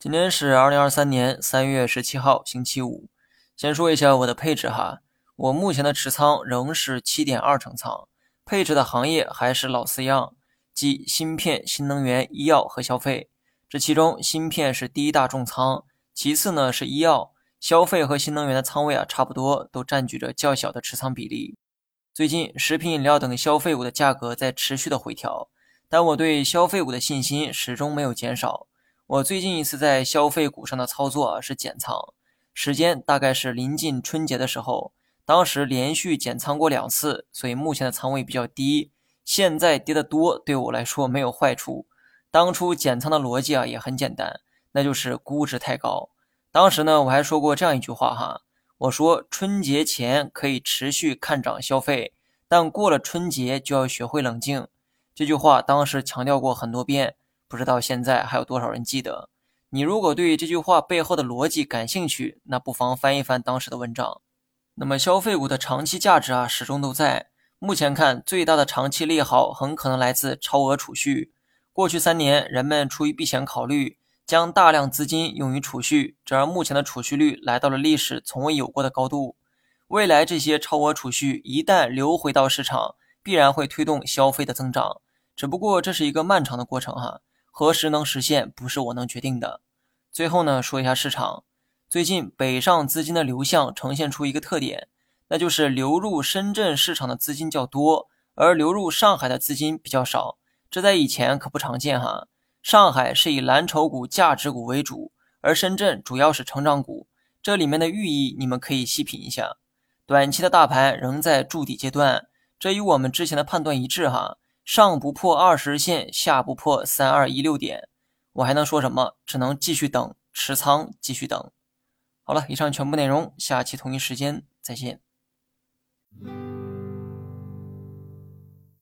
今天是二零二三年三月十七号，星期五。先说一下我的配置哈，我目前的持仓仍是七点二成仓，配置的行业还是老四样，即芯片、新能源、医药和消费。这其中，芯片是第一大重仓，其次呢是医药、消费和新能源的仓位啊，差不多都占据着较小的持仓比例。最近，食品饮料等消费股的价格在持续的回调，但我对消费股的信心始终没有减少。我最近一次在消费股上的操作是减仓，时间大概是临近春节的时候，当时连续减仓过两次，所以目前的仓位比较低。现在跌得多，对我来说没有坏处。当初减仓的逻辑啊也很简单，那就是估值太高。当时呢我还说过这样一句话哈，我说春节前可以持续看涨消费，但过了春节就要学会冷静。这句话当时强调过很多遍。不知道现在还有多少人记得？你如果对这句话背后的逻辑感兴趣，那不妨翻一翻当时的文章。那么消费股的长期价值啊，始终都在。目前看，最大的长期利好很可能来自超额储蓄。过去三年，人们出于避险考虑，将大量资金用于储蓄，这让目前的储蓄率来到了历史从未有过的高度。未来这些超额储蓄一旦流回到市场，必然会推动消费的增长。只不过这是一个漫长的过程哈。何时能实现，不是我能决定的。最后呢，说一下市场。最近北上资金的流向呈现出一个特点，那就是流入深圳市场的资金较多，而流入上海的资金比较少。这在以前可不常见哈。上海是以蓝筹股、价值股为主，而深圳主要是成长股。这里面的寓意你们可以细品一下。短期的大盘仍在筑底阶段，这与我们之前的判断一致哈。上不破二十日线下不破三二一六点。我还能说什么？只能继续等持仓继续等。好了以上全部内容下期同一时间再见。